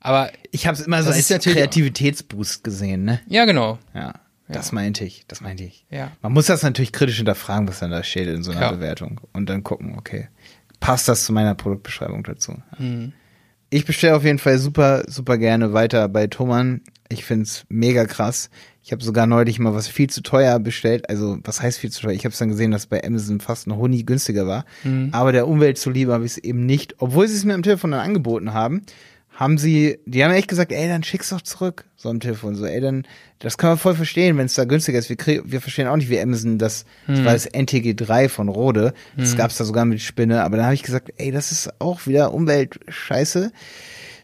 aber, Ich habe es immer so als Kreativitätsboost gesehen, ne? ja, genau, Ja, das meinte ich, das meinte ich. ja. Man muss das natürlich kritisch hinterfragen, was dann da steht in so einer Ja. Bewertung. Und dann gucken, okay, passt das zu meiner Produktbeschreibung dazu? Mhm. Ich bestelle auf jeden Fall super, super gerne weiter bei Thomann. Ich find's mega krass. Ich habe sogar neulich mal was viel zu teuer bestellt. Also, was heißt viel zu teuer? Ich habe dann gesehen, dass bei Amazon fast ein Honig günstiger war. Mhm. Aber der Umwelt zuliebe habe ich es eben nicht, obwohl sie es mir am Telefon dann angeboten haben, haben sie, die haben echt gesagt, ey, dann schick's doch zurück, so am Telefon, so, ey, dann, das kann man voll verstehen, wenn es da günstiger ist. Wir, krieg, wir verstehen auch nicht, wie Amazon das, das war das NTG3 von Rode, das gab's da sogar mit Spinne, aber dann habe ich gesagt, ey, das ist auch wieder Umweltscheiße.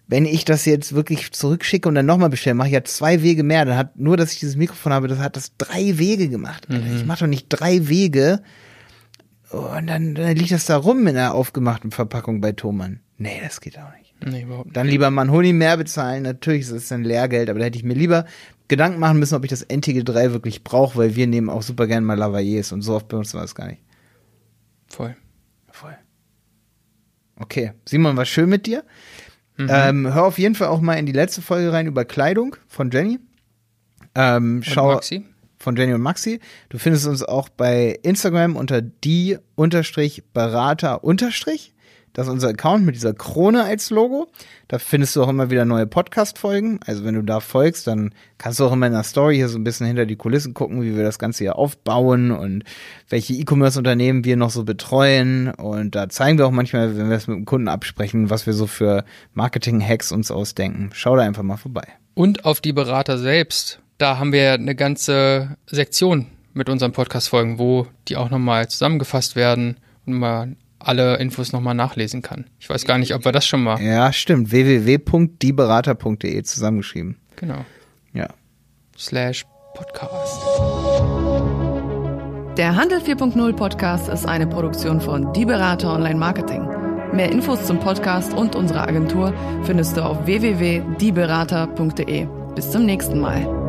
Wenn ich das jetzt wirklich zurückschicke und dann nochmal bestelle, mache ich ja zwei Wege mehr. Dann hat nur, dass ich dieses Mikrofon habe, das hat das drei Wege gemacht. Alter. Ich mache doch nicht drei Wege und dann, dann liegt das da rum in einer aufgemachten Verpackung bei Thomann. Nee, das geht auch nicht. Nee, überhaupt. Dann lieber mal einen Honig mehr bezahlen. Natürlich ist das dann Lehrgeld, aber da hätte ich mir lieber Gedanken machen müssen, ob ich das NTG3 wirklich brauche, weil wir nehmen auch super gerne mal Lavaliers und so oft benutzen wir das gar nicht. Voll. Voll. Okay, Simon, war schön mit dir. Ähm, hör auf jeden Fall auch mal in die letzte Folge rein über Kleidung von Jenny. Ähm, Und schau Maxi? von Jenny und Maxi. Du findest uns auch bei Instagram unter die unterstrich Berater unterstrich. Das ist unser Account mit dieser Krone als Logo. Da findest du auch immer wieder neue Podcast-Folgen. Also wenn du da folgst, dann kannst du auch immer in der Story hier so ein bisschen hinter die Kulissen gucken, wie wir das Ganze hier aufbauen und welche E-Commerce-Unternehmen wir noch so betreuen. Und da zeigen wir auch manchmal, wenn wir es mit dem Kunden absprechen, was wir so für Marketing-Hacks uns ausdenken. Schau da einfach mal vorbei. Und auf die Berater selbst. Da haben wir eine ganze Sektion mit unseren Podcast-Folgen, wo die auch nochmal zusammengefasst werden und man alle Infos nochmal nachlesen kann. Ich weiß gar nicht, ob wir das schon mal. Ja, stimmt. www.dieberater.de zusammengeschrieben. Genau. Ja. Slash Podcast. Der Handel 4.0 Podcast ist eine Produktion von Die Berater Online Marketing. Mehr Infos zum Podcast und unserer Agentur findest du auf www.dieberater.de. Bis zum nächsten Mal.